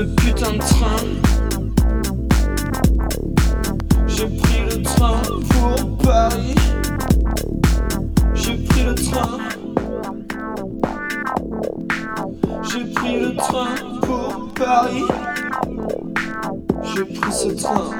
ce putain de train. J'ai pris le train pour Paris. J'ai pris le train. J'ai pris le train pour Paris. J'ai pris ce train.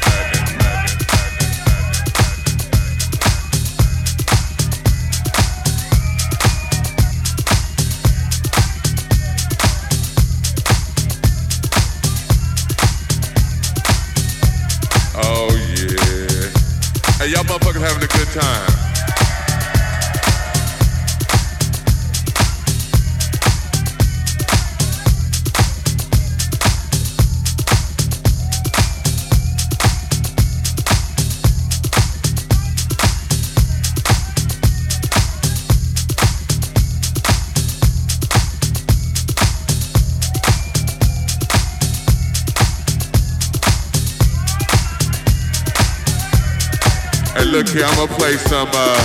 Look I'm gonna play some, uh,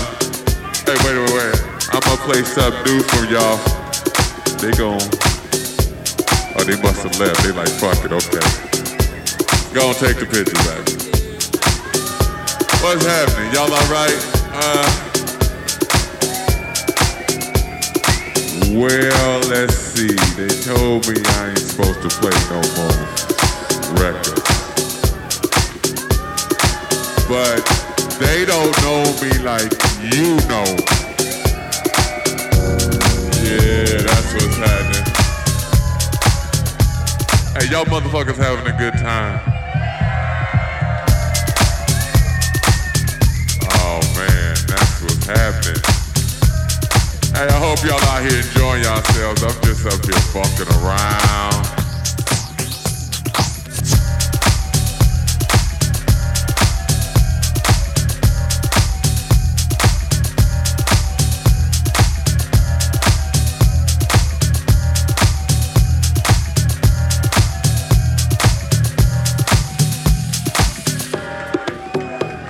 hey, wait, wait, wait. I'm gonna play some new from y'all. They gon' oh, they must have left. They like, fuck it, okay. Go and take the picture back. What's happening? Y'all alright? Uh, well, let's see. They told me I ain't supposed to play no more records. But they don't know me like you know. Yeah, that's what's happening. Hey, y'all motherfuckers having a good time. Oh man, that's what's happening. Hey, I hope y'all out here enjoying yourselves. I'm just up here fucking around.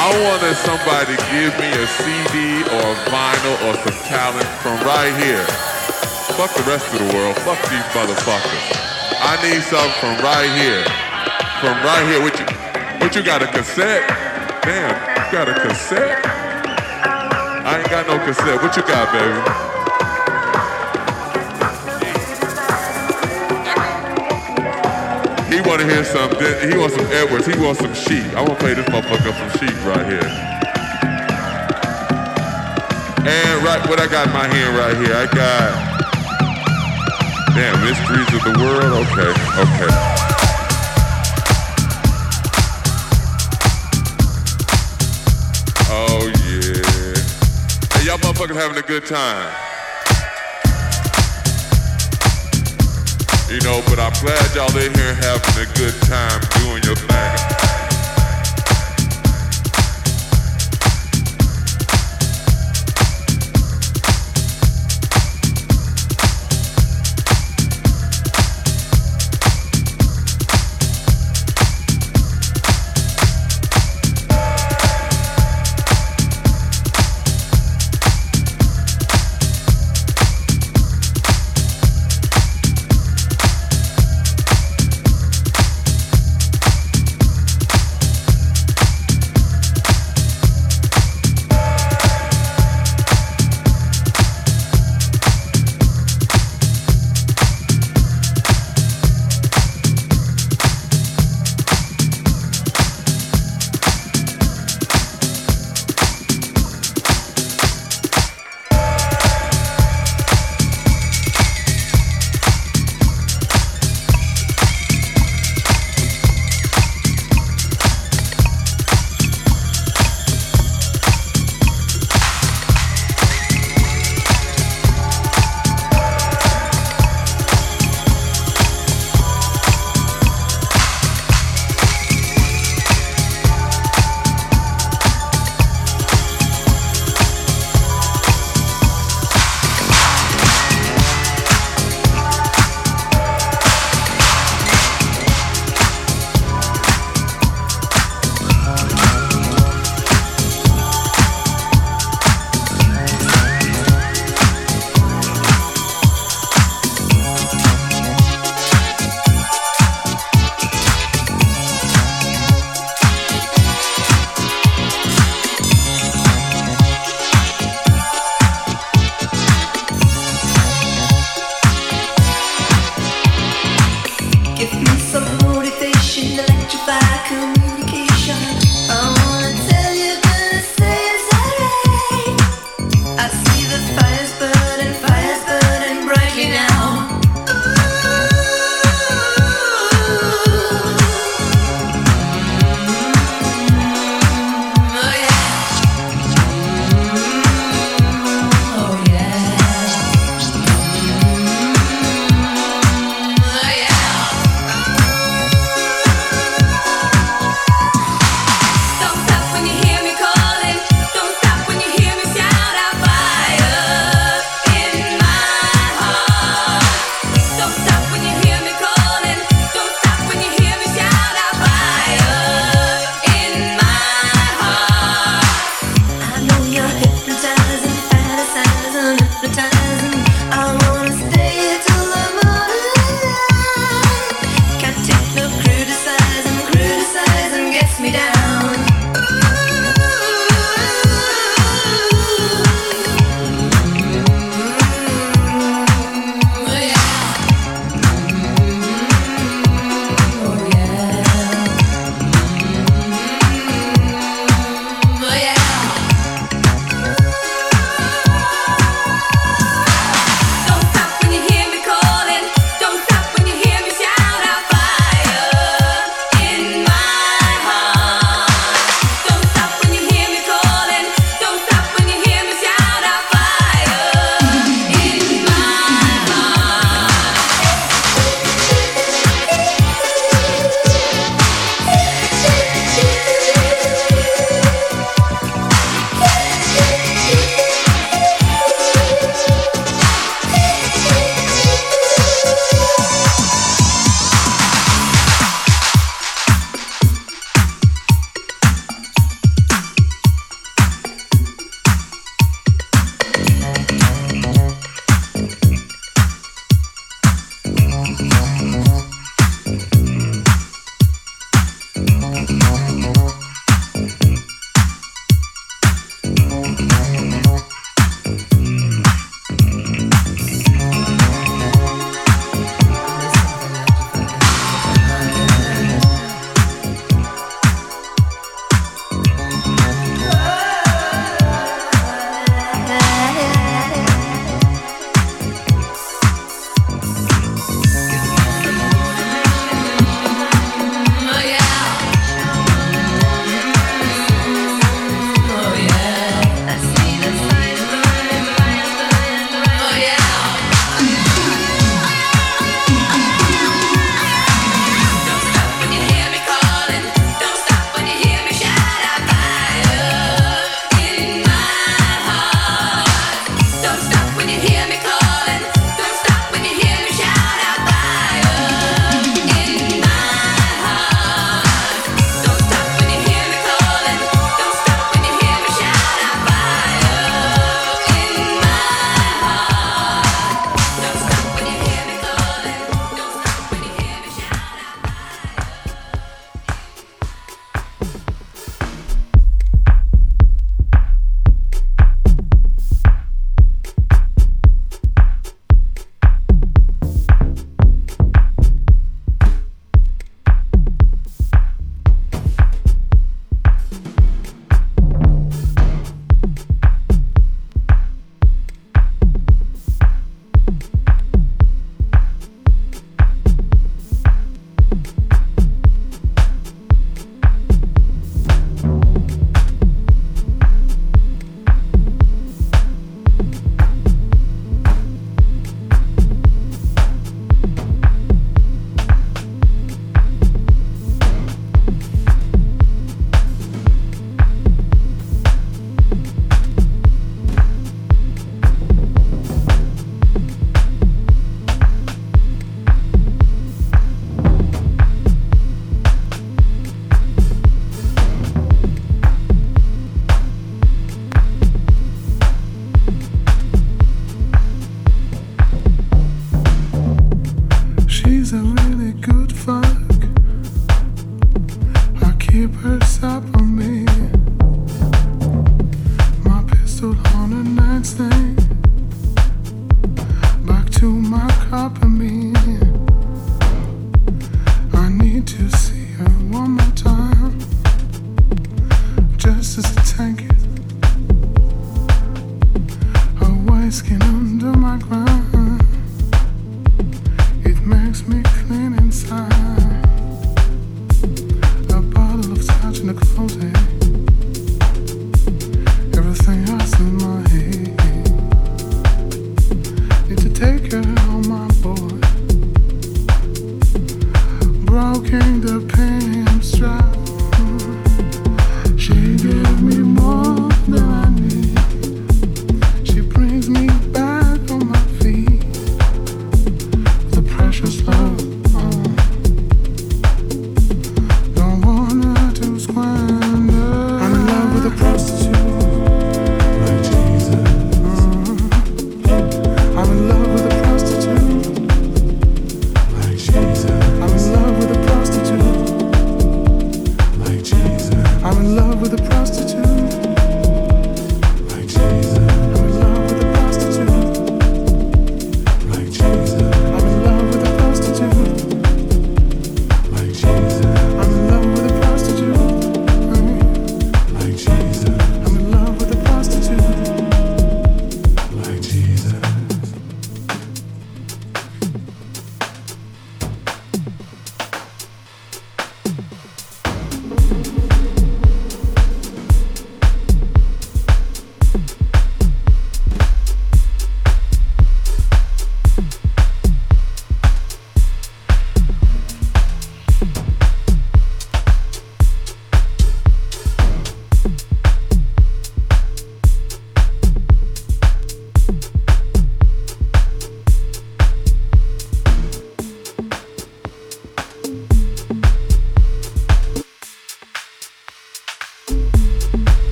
I wanted somebody to give me a CD or a vinyl or some talent from right here. Fuck the rest of the world. Fuck these motherfuckers. I need something from right here. From right here. What you, what you got, a cassette? Damn, you got a cassette? I ain't got no cassette. What you got, baby? He want to hear some. He wants some Edwards. He wants some sheep. I want to play this motherfucker some sheep right here. And right, what I got in my hand right here, I got. Damn, mysteries of the world. Okay, okay. Oh yeah. Hey, y'all motherfuckers having a good time. You know, but I'm glad y'all in here having a good time doing your thing.